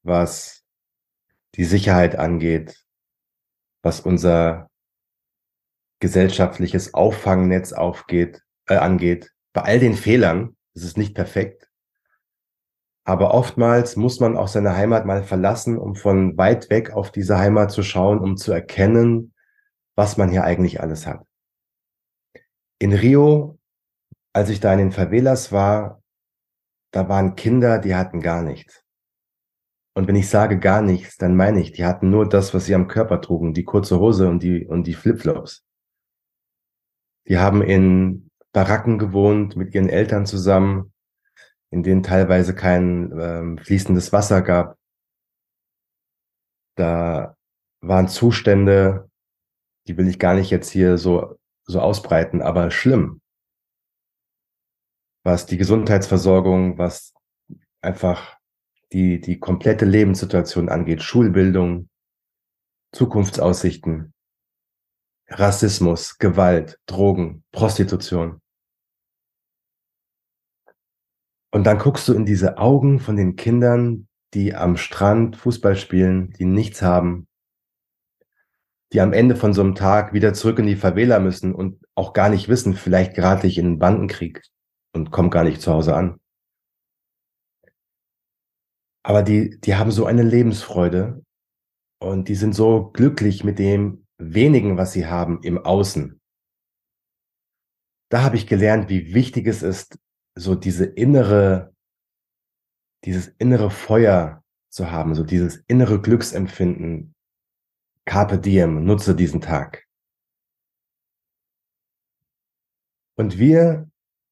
was die Sicherheit angeht, was unser gesellschaftliches Auffangnetz aufgeht, äh, angeht. Bei all den Fehlern ist es nicht perfekt. Aber oftmals muss man auch seine Heimat mal verlassen, um von weit weg auf diese Heimat zu schauen, um zu erkennen, was man hier eigentlich alles hat. In Rio, als ich da in den Favelas war, da waren Kinder, die hatten gar nichts. Und wenn ich sage gar nichts, dann meine ich, die hatten nur das, was sie am Körper trugen, die kurze Hose und die, und die Flipflops. Die haben in Baracken gewohnt mit ihren Eltern zusammen, in denen teilweise kein ähm, fließendes Wasser gab. Da waren Zustände, die will ich gar nicht jetzt hier so, so ausbreiten, aber schlimm. Was die Gesundheitsversorgung, was einfach die, die komplette Lebenssituation angeht, Schulbildung, Zukunftsaussichten. Rassismus, Gewalt, Drogen, Prostitution. Und dann guckst du in diese Augen von den Kindern, die am Strand Fußball spielen, die nichts haben, die am Ende von so einem Tag wieder zurück in die Favela müssen und auch gar nicht wissen, vielleicht gerate ich in einen Bandenkrieg und komme gar nicht zu Hause an. Aber die, die haben so eine Lebensfreude und die sind so glücklich mit dem, wenigen, was sie haben im Außen. Da habe ich gelernt, wie wichtig es ist, so diese innere, dieses innere Feuer zu haben, so dieses innere Glücksempfinden. Carpe diem, nutze diesen Tag. Und wir,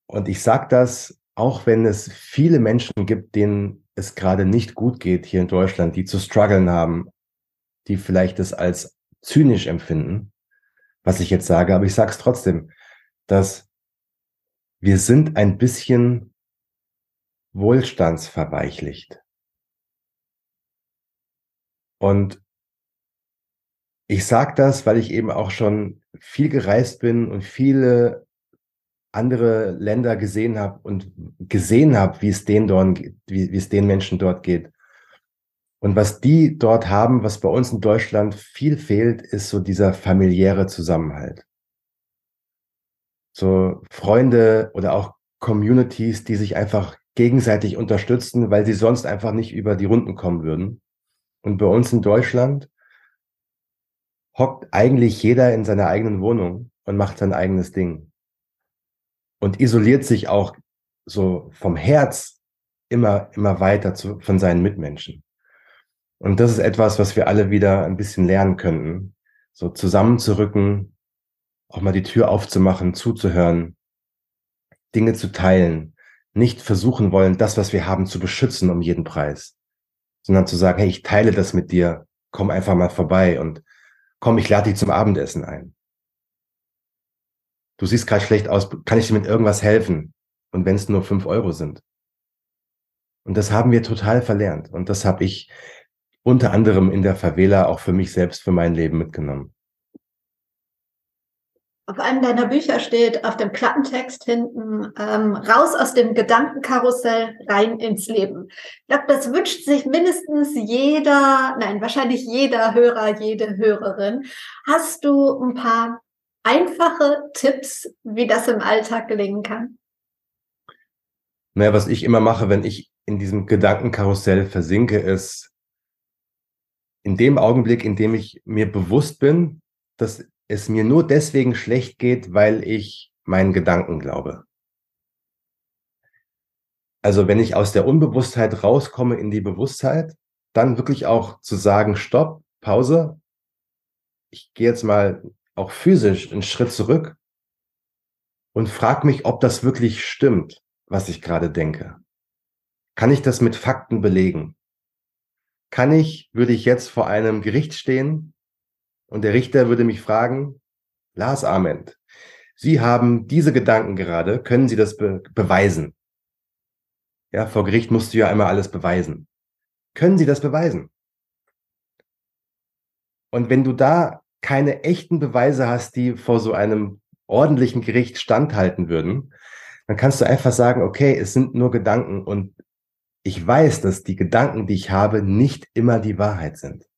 und ich sage das, auch wenn es viele Menschen gibt, denen es gerade nicht gut geht hier in Deutschland, die zu strugglen haben, die vielleicht es als zynisch empfinden, was ich jetzt sage, aber ich sage es trotzdem, dass wir sind ein bisschen wohlstandsverweichlicht. Und ich sage das, weil ich eben auch schon viel gereist bin und viele andere Länder gesehen habe und gesehen habe, wie es denen dort, wie, wie es den Menschen dort geht. Und was die dort haben, was bei uns in Deutschland viel fehlt, ist so dieser familiäre Zusammenhalt. So Freunde oder auch Communities, die sich einfach gegenseitig unterstützen, weil sie sonst einfach nicht über die Runden kommen würden. Und bei uns in Deutschland hockt eigentlich jeder in seiner eigenen Wohnung und macht sein eigenes Ding. Und isoliert sich auch so vom Herz immer, immer weiter zu, von seinen Mitmenschen. Und das ist etwas, was wir alle wieder ein bisschen lernen könnten. So zusammenzurücken, auch mal die Tür aufzumachen, zuzuhören, Dinge zu teilen, nicht versuchen wollen, das, was wir haben, zu beschützen um jeden Preis, sondern zu sagen, hey, ich teile das mit dir, komm einfach mal vorbei und komm, ich lade dich zum Abendessen ein. Du siehst gerade schlecht aus, kann ich dir mit irgendwas helfen? Und wenn es nur fünf Euro sind. Und das haben wir total verlernt. Und das habe ich unter anderem in der Favela auch für mich selbst, für mein Leben mitgenommen. Auf einem deiner Bücher steht auf dem Klappentext hinten, ähm, raus aus dem Gedankenkarussell, rein ins Leben. Ich glaube, das wünscht sich mindestens jeder, nein, wahrscheinlich jeder Hörer, jede Hörerin. Hast du ein paar einfache Tipps, wie das im Alltag gelingen kann? Naja, was ich immer mache, wenn ich in diesem Gedankenkarussell versinke, ist in dem Augenblick, in dem ich mir bewusst bin, dass es mir nur deswegen schlecht geht, weil ich meinen Gedanken glaube. Also wenn ich aus der Unbewusstheit rauskomme in die Bewusstheit, dann wirklich auch zu sagen, stopp, Pause. Ich gehe jetzt mal auch physisch einen Schritt zurück und frage mich, ob das wirklich stimmt, was ich gerade denke. Kann ich das mit Fakten belegen? kann ich, würde ich jetzt vor einem Gericht stehen und der Richter würde mich fragen, Lars Ament, Sie haben diese Gedanken gerade, können Sie das be beweisen? Ja, vor Gericht musst du ja einmal alles beweisen. Können Sie das beweisen? Und wenn du da keine echten Beweise hast, die vor so einem ordentlichen Gericht standhalten würden, dann kannst du einfach sagen, okay, es sind nur Gedanken und ich weiß, dass die Gedanken, die ich habe, nicht immer die Wahrheit sind.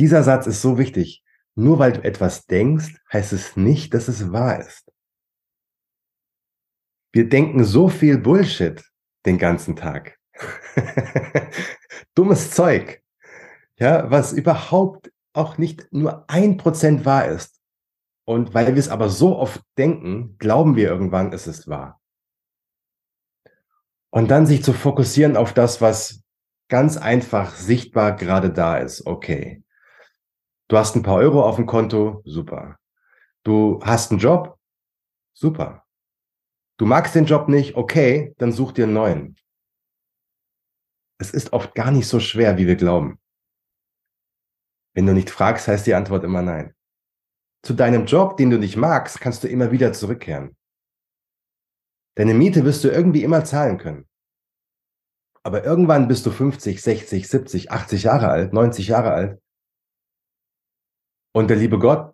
Dieser Satz ist so wichtig. Nur weil du etwas denkst, heißt es nicht, dass es wahr ist. Wir denken so viel Bullshit den ganzen Tag. Dummes Zeug. Ja, was überhaupt auch nicht nur ein Prozent wahr ist. Und weil wir es aber so oft denken, glauben wir irgendwann, es ist wahr. Und dann sich zu fokussieren auf das, was ganz einfach sichtbar gerade da ist. Okay. Du hast ein paar Euro auf dem Konto, super. Du hast einen Job, super. Du magst den Job nicht, okay, dann such dir einen neuen. Es ist oft gar nicht so schwer, wie wir glauben. Wenn du nicht fragst, heißt die Antwort immer nein. Zu deinem Job, den du nicht magst, kannst du immer wieder zurückkehren. Deine Miete wirst du irgendwie immer zahlen können. Aber irgendwann bist du 50, 60, 70, 80 Jahre alt, 90 Jahre alt. Und der liebe Gott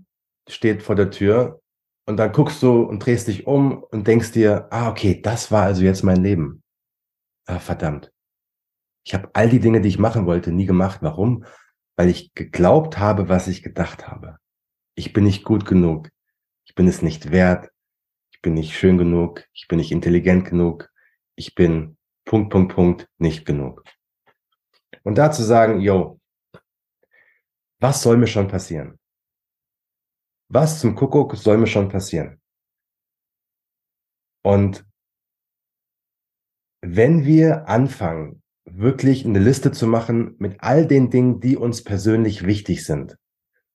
steht vor der Tür und dann guckst du und drehst dich um und denkst dir, ah, okay, das war also jetzt mein Leben. Ah, verdammt. Ich habe all die Dinge, die ich machen wollte, nie gemacht. Warum? Weil ich geglaubt habe, was ich gedacht habe. Ich bin nicht gut genug. Ich bin es nicht wert. Ich bin nicht schön genug. Ich bin nicht intelligent genug. Ich bin Punkt, Punkt, Punkt nicht genug. Und dazu sagen, yo, was soll mir schon passieren? Was zum Kuckuck soll mir schon passieren? Und wenn wir anfangen, wirklich eine Liste zu machen mit all den Dingen, die uns persönlich wichtig sind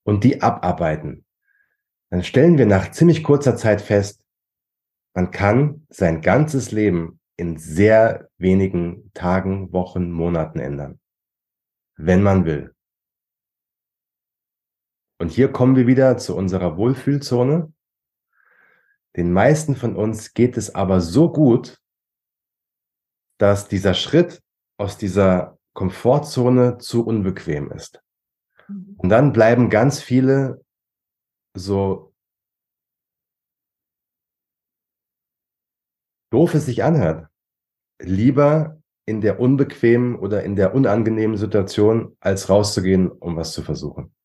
und die abarbeiten, dann stellen wir nach ziemlich kurzer Zeit fest, man kann sein ganzes Leben in sehr wenigen Tagen, Wochen, Monaten ändern, wenn man will. Und hier kommen wir wieder zu unserer Wohlfühlzone. Den meisten von uns geht es aber so gut, dass dieser Schritt aus dieser Komfortzone zu unbequem ist. Mhm. Und dann bleiben ganz viele so doof es sich anhört, lieber in der unbequemen oder in der unangenehmen Situation, als rauszugehen, um was zu versuchen.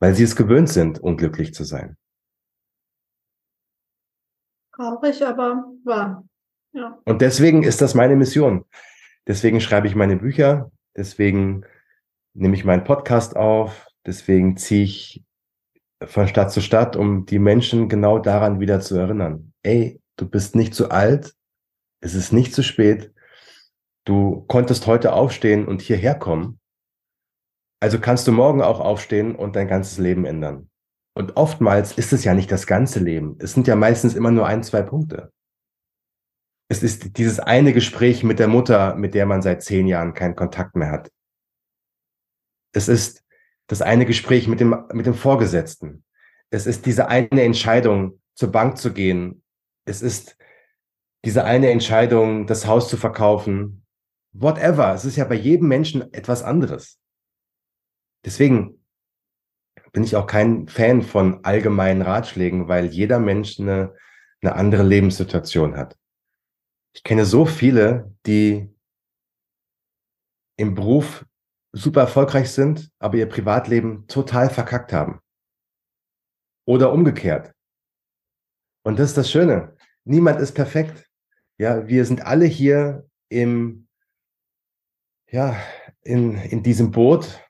Weil sie es gewöhnt sind, unglücklich zu sein. Traurig, aber wahr. Ja. Und deswegen ist das meine Mission. Deswegen schreibe ich meine Bücher, deswegen nehme ich meinen Podcast auf, deswegen ziehe ich von Stadt zu Stadt, um die Menschen genau daran wieder zu erinnern. Ey, du bist nicht zu alt, es ist nicht zu spät, du konntest heute aufstehen und hierher kommen, also kannst du morgen auch aufstehen und dein ganzes Leben ändern. Und oftmals ist es ja nicht das ganze Leben, es sind ja meistens immer nur ein, zwei Punkte es ist dieses eine Gespräch mit der Mutter, mit der man seit zehn Jahren keinen Kontakt mehr hat. Es ist das eine Gespräch mit dem, mit dem Vorgesetzten. Es ist diese eine Entscheidung, zur Bank zu gehen. Es ist diese eine Entscheidung, das Haus zu verkaufen. Whatever. Es ist ja bei jedem Menschen etwas anderes. Deswegen bin ich auch kein Fan von allgemeinen Ratschlägen, weil jeder Mensch eine, eine andere Lebenssituation hat. Ich kenne so viele, die im Beruf super erfolgreich sind, aber ihr Privatleben total verkackt haben. Oder umgekehrt. Und das ist das Schöne. Niemand ist perfekt. Ja, wir sind alle hier im, ja, in, in diesem Boot.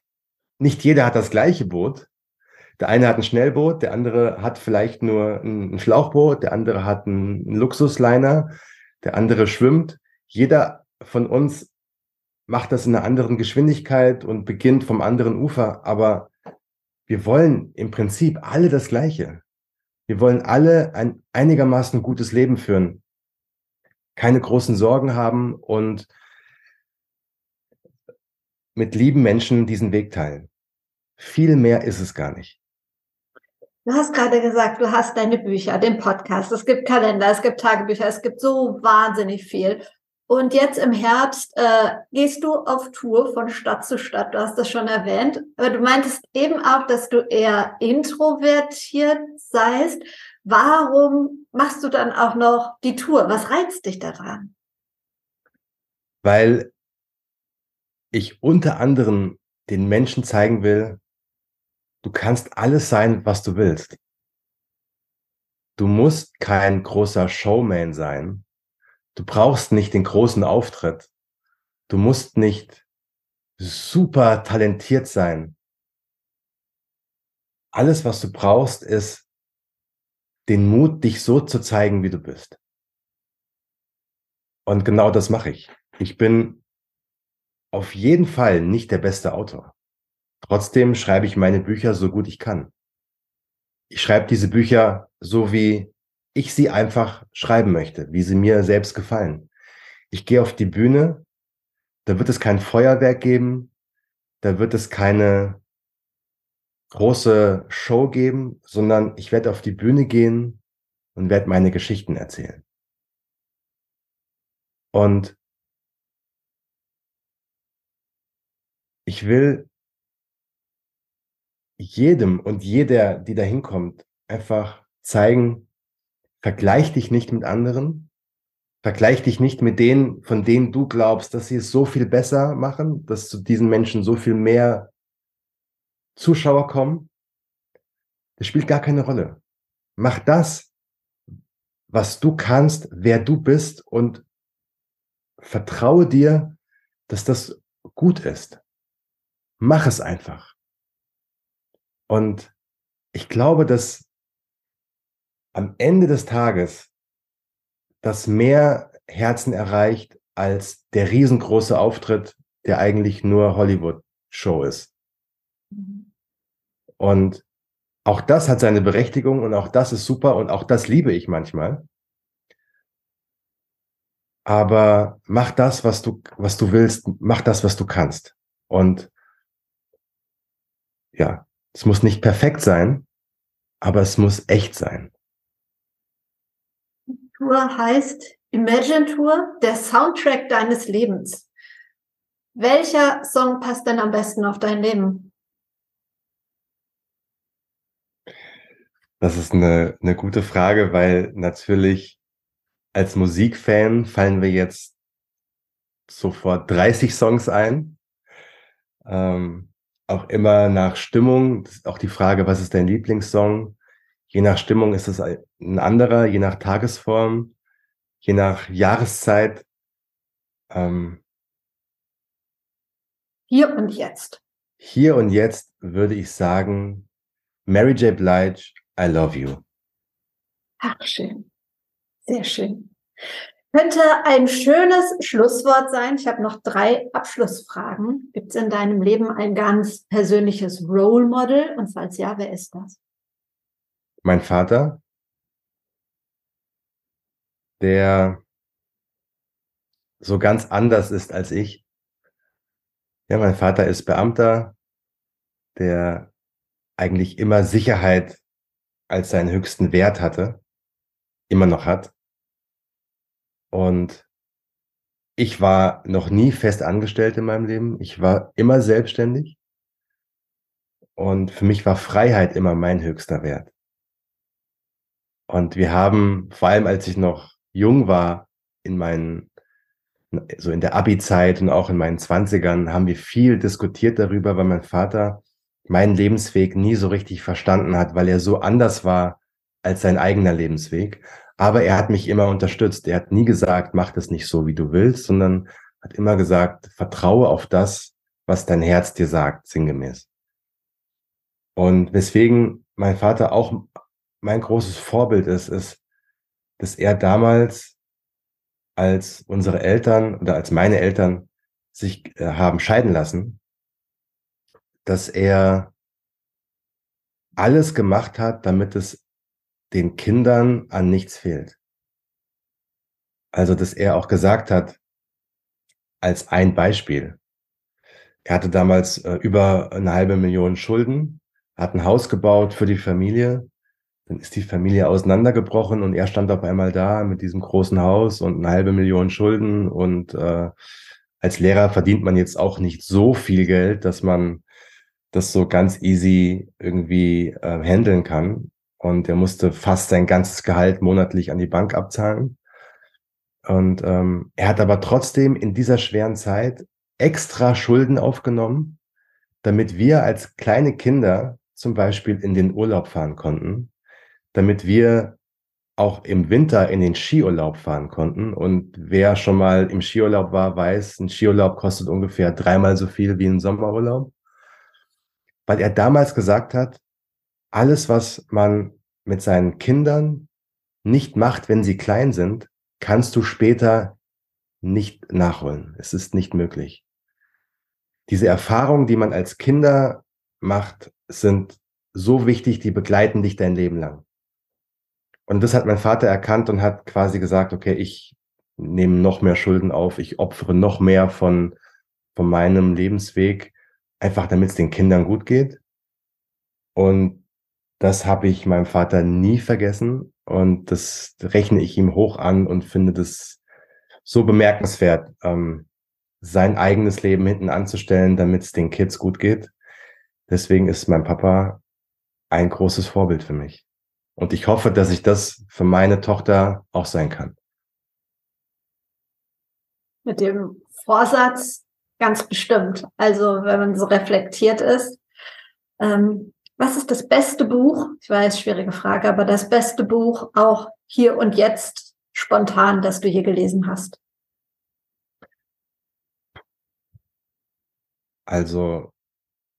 Nicht jeder hat das gleiche Boot. Der eine hat ein Schnellboot, der andere hat vielleicht nur ein Schlauchboot, der andere hat einen Luxusliner, der andere schwimmt. Jeder von uns macht das in einer anderen Geschwindigkeit und beginnt vom anderen Ufer, aber wir wollen im Prinzip alle das Gleiche. Wir wollen alle ein einigermaßen gutes Leben führen, keine großen Sorgen haben und mit lieben Menschen diesen Weg teilen. Viel mehr ist es gar nicht. Du hast gerade gesagt, du hast deine Bücher, den Podcast, es gibt Kalender, es gibt Tagebücher, es gibt so wahnsinnig viel. Und jetzt im Herbst äh, gehst du auf Tour von Stadt zu Stadt. Du hast das schon erwähnt. Aber du meintest eben auch, dass du eher introvertiert seist. Warum machst du dann auch noch die Tour? Was reizt dich daran? Weil ich unter anderem den Menschen zeigen will, du kannst alles sein, was du willst. Du musst kein großer Showman sein. Du brauchst nicht den großen Auftritt. Du musst nicht super talentiert sein. Alles, was du brauchst, ist den Mut, dich so zu zeigen, wie du bist. Und genau das mache ich. Ich bin auf jeden Fall nicht der beste Autor. Trotzdem schreibe ich meine Bücher so gut ich kann. Ich schreibe diese Bücher so, wie ich sie einfach schreiben möchte, wie sie mir selbst gefallen. Ich gehe auf die Bühne, da wird es kein Feuerwerk geben, da wird es keine große Show geben, sondern ich werde auf die Bühne gehen und werde meine Geschichten erzählen. Und ich will jedem und jeder, die da hinkommt, einfach zeigen, vergleich dich nicht mit anderen, vergleich dich nicht mit denen, von denen du glaubst, dass sie es so viel besser machen, dass zu diesen Menschen so viel mehr Zuschauer kommen. Das spielt gar keine Rolle. Mach das, was du kannst, wer du bist und vertraue dir, dass das gut ist. Mach es einfach. Und ich glaube, dass am Ende des Tages das mehr Herzen erreicht als der riesengroße Auftritt, der eigentlich nur Hollywood-Show ist. Mhm. Und auch das hat seine Berechtigung und auch das ist super und auch das liebe ich manchmal. Aber mach das, was du, was du willst, mach das, was du kannst. Und ja, es muss nicht perfekt sein, aber es muss echt sein. Tour heißt Imagine Tour, der Soundtrack deines Lebens. Welcher Song passt denn am besten auf dein Leben? Das ist eine, eine gute Frage, weil natürlich als Musikfan fallen wir jetzt sofort 30 Songs ein. Ähm, auch immer nach Stimmung. Auch die Frage, was ist dein Lieblingssong? Je nach Stimmung ist es ein anderer, je nach Tagesform, je nach Jahreszeit. Ähm, hier und jetzt. Hier und jetzt würde ich sagen, Mary J. Blige, I love you. Ach, schön. Sehr schön. Könnte ein schönes Schlusswort sein. Ich habe noch drei Abschlussfragen. Gibt es in deinem Leben ein ganz persönliches Role Model? Und falls ja, wer ist das? Mein Vater, der so ganz anders ist als ich. Ja, mein Vater ist Beamter, der eigentlich immer Sicherheit als seinen höchsten Wert hatte, immer noch hat. Und ich war noch nie fest angestellt in meinem Leben. Ich war immer selbstständig. Und für mich war Freiheit immer mein höchster Wert. Und wir haben, vor allem als ich noch jung war, in meinen, so in der Abi-Zeit und auch in meinen Zwanzigern, haben wir viel diskutiert darüber, weil mein Vater meinen Lebensweg nie so richtig verstanden hat, weil er so anders war als sein eigener Lebensweg. Aber er hat mich immer unterstützt. Er hat nie gesagt, mach das nicht so, wie du willst, sondern hat immer gesagt, vertraue auf das, was dein Herz dir sagt, sinngemäß. Und weswegen mein Vater auch mein großes Vorbild ist, ist, dass er damals, als unsere Eltern oder als meine Eltern sich äh, haben scheiden lassen, dass er alles gemacht hat, damit es den Kindern an nichts fehlt. Also, dass er auch gesagt hat, als ein Beispiel, er hatte damals äh, über eine halbe Million Schulden, hat ein Haus gebaut für die Familie. dann ist die Familie auseinandergebrochen und er stand auf einmal da mit diesem großen Haus und eine halbe Million Schulden und äh, als Lehrer verdient man jetzt auch nicht so viel Geld, dass man das so ganz easy irgendwie äh, handeln kann. Und er musste fast sein ganzes Gehalt monatlich an die Bank abzahlen. Und ähm, er hat aber trotzdem in dieser schweren Zeit extra Schulden aufgenommen, damit wir als kleine Kinder zum Beispiel in den Urlaub fahren konnten damit wir auch im Winter in den Skiurlaub fahren konnten. Und wer schon mal im Skiurlaub war, weiß, ein Skiurlaub kostet ungefähr dreimal so viel wie ein Sommerurlaub. Weil er damals gesagt hat, alles, was man mit seinen Kindern nicht macht, wenn sie klein sind, kannst du später nicht nachholen. Es ist nicht möglich. Diese Erfahrungen, die man als Kinder macht, sind so wichtig, die begleiten dich dein Leben lang. Und das hat mein Vater erkannt und hat quasi gesagt, okay, ich nehme noch mehr Schulden auf, ich opfere noch mehr von, von meinem Lebensweg, einfach damit es den Kindern gut geht. Und das habe ich meinem Vater nie vergessen und das rechne ich ihm hoch an und finde das so bemerkenswert, ähm, sein eigenes Leben hinten anzustellen, damit es den Kids gut geht. Deswegen ist mein Papa ein großes Vorbild für mich. Und ich hoffe, dass ich das für meine Tochter auch sein kann. Mit dem Vorsatz ganz bestimmt. Also wenn man so reflektiert ist. Ähm, was ist das beste Buch? Ich weiß, schwierige Frage, aber das beste Buch auch hier und jetzt spontan, das du hier gelesen hast? Also,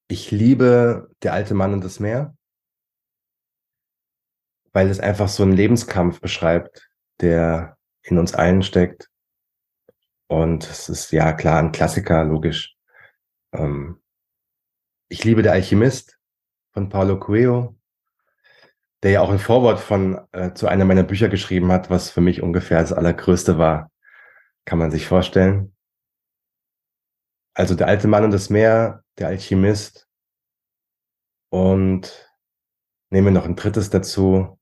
ich liebe Der alte Mann und das Meer weil es einfach so einen Lebenskampf beschreibt, der in uns allen steckt. Und es ist ja klar ein Klassiker, logisch. Ähm, ich liebe der Alchemist von Paulo Coelho, der ja auch ein Vorwort von äh, zu einer meiner Bücher geschrieben hat, was für mich ungefähr das allergrößte war. Kann man sich vorstellen. Also der alte Mann und das Meer, der Alchemist und nehme noch ein drittes dazu,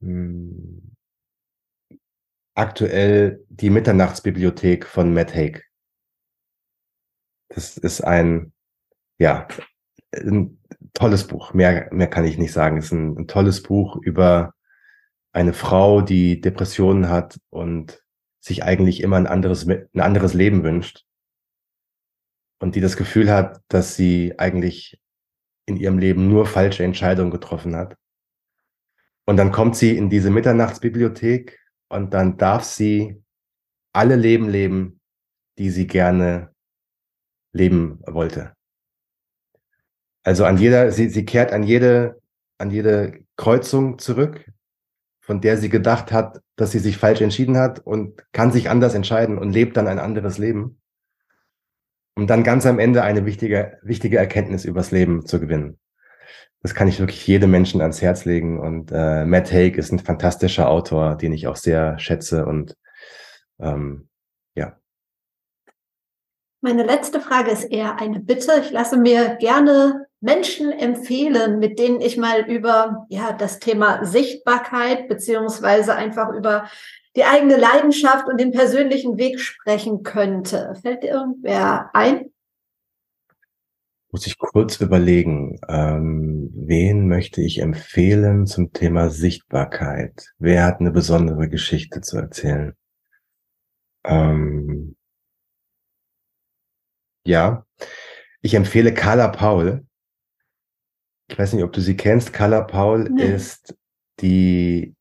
hm. aktuell die Mitternachtsbibliothek von Matt Haig. Das ist ein, ja, ein tolles Buch. Mehr, mehr kann ich nicht sagen. Es ist ein, ein tolles Buch über eine Frau, die Depressionen hat und sich eigentlich immer ein anderes, ein anderes Leben wünscht. Und die das Gefühl hat, dass sie eigentlich in ihrem Leben nur falsche Entscheidungen getroffen hat. Und dann kommt sie in diese Mitternachtsbibliothek und dann darf sie alle Leben leben, die sie gerne leben wollte. Also an jeder, sie, sie kehrt an jede, an jede Kreuzung zurück, von der sie gedacht hat, dass sie sich falsch entschieden hat und kann sich anders entscheiden und lebt dann ein anderes Leben. Um dann ganz am Ende eine wichtige, wichtige Erkenntnis übers Leben zu gewinnen das kann ich wirklich jedem Menschen ans Herz legen. Und äh, Matt Haig ist ein fantastischer Autor, den ich auch sehr schätze. Und ähm. Meine letzte Frage ist eher eine Bitte. Ich lasse mir gerne Menschen empfehlen, mit denen ich mal über ja das Thema Sichtbarkeit beziehungsweise einfach über die eigene Leidenschaft und den persönlichen Weg sprechen könnte. Fällt dir irgendwer ein? muss ich kurz überlegen, ähm, wen möchte ich empfehlen zum Thema Sichtbarkeit? Wer hat eine besondere Geschichte zu erzählen? Ähm, ja, ich empfehle Carla Paul. Ich weiß nicht, ob du sie kennst. Carla Paul nee. ist die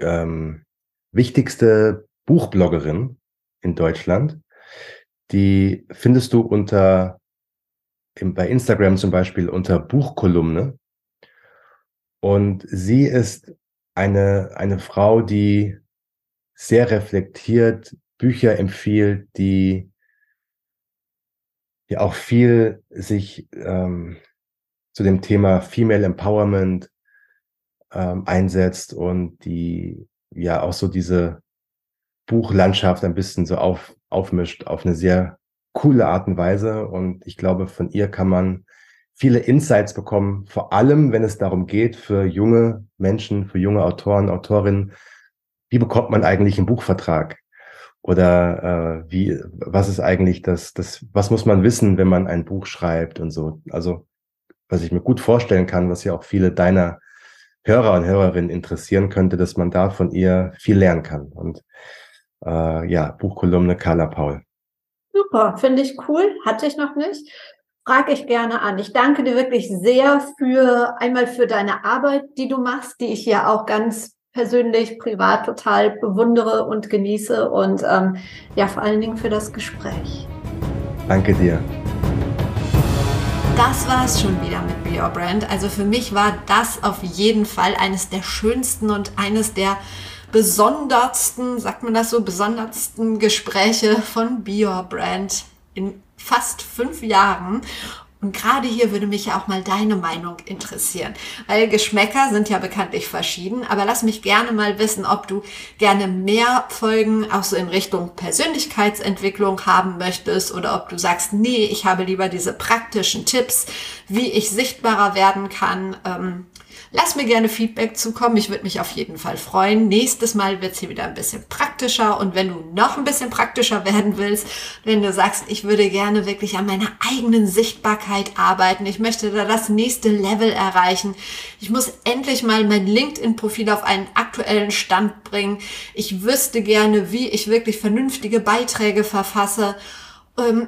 ähm, wichtigste Buchbloggerin in Deutschland. Die findest du unter bei Instagram zum Beispiel unter Buchkolumne. Und sie ist eine, eine Frau, die sehr reflektiert Bücher empfiehlt, die, die auch viel sich ähm, zu dem Thema Female Empowerment ähm, einsetzt und die ja auch so diese Buchlandschaft ein bisschen so auf, aufmischt auf eine sehr coole Art und Weise. Und ich glaube, von ihr kann man viele Insights bekommen, vor allem wenn es darum geht, für junge Menschen, für junge Autoren, Autorinnen, wie bekommt man eigentlich einen Buchvertrag? Oder äh, wie, was ist eigentlich das, das, was muss man wissen, wenn man ein Buch schreibt und so? Also, was ich mir gut vorstellen kann, was ja auch viele deiner Hörer und Hörerinnen interessieren könnte, dass man da von ihr viel lernen kann. Und äh, ja, Buchkolumne Carla Paul. Super, finde ich cool. Hatte ich noch nicht. Frage ich gerne an. Ich danke dir wirklich sehr für einmal für deine Arbeit, die du machst, die ich ja auch ganz persönlich, privat total bewundere und genieße und ähm, ja, vor allen Dingen für das Gespräch. Danke dir. Das war es schon wieder mit Be Your Brand. Also für mich war das auf jeden Fall eines der schönsten und eines der besondersten, sagt man das so, besondersten Gespräche von Be Your Brand in fast fünf Jahren. Und gerade hier würde mich ja auch mal deine Meinung interessieren, weil Geschmäcker sind ja bekanntlich verschieden, aber lass mich gerne mal wissen, ob du gerne mehr Folgen auch so in Richtung Persönlichkeitsentwicklung haben möchtest oder ob du sagst, nee, ich habe lieber diese praktischen Tipps, wie ich sichtbarer werden kann. Ähm, Lass mir gerne Feedback zukommen. Ich würde mich auf jeden Fall freuen. Nächstes Mal wird es hier wieder ein bisschen praktischer. Und wenn du noch ein bisschen praktischer werden willst, wenn du sagst, ich würde gerne wirklich an meiner eigenen Sichtbarkeit arbeiten, ich möchte da das nächste Level erreichen, ich muss endlich mal mein LinkedIn-Profil auf einen aktuellen Stand bringen, ich wüsste gerne, wie ich wirklich vernünftige Beiträge verfasse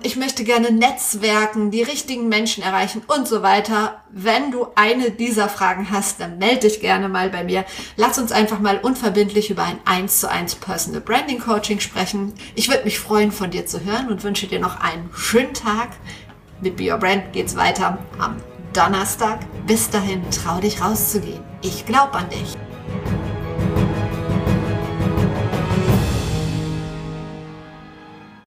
ich möchte gerne Netzwerken, die richtigen Menschen erreichen und so weiter. Wenn du eine dieser Fragen hast, dann melde dich gerne mal bei mir. Lass uns einfach mal unverbindlich über ein 1 zu 1 Personal Branding Coaching sprechen. Ich würde mich freuen, von dir zu hören und wünsche dir noch einen schönen Tag. Mit Be Your Brand geht's weiter am Donnerstag. Bis dahin, trau dich rauszugehen. Ich glaube an dich.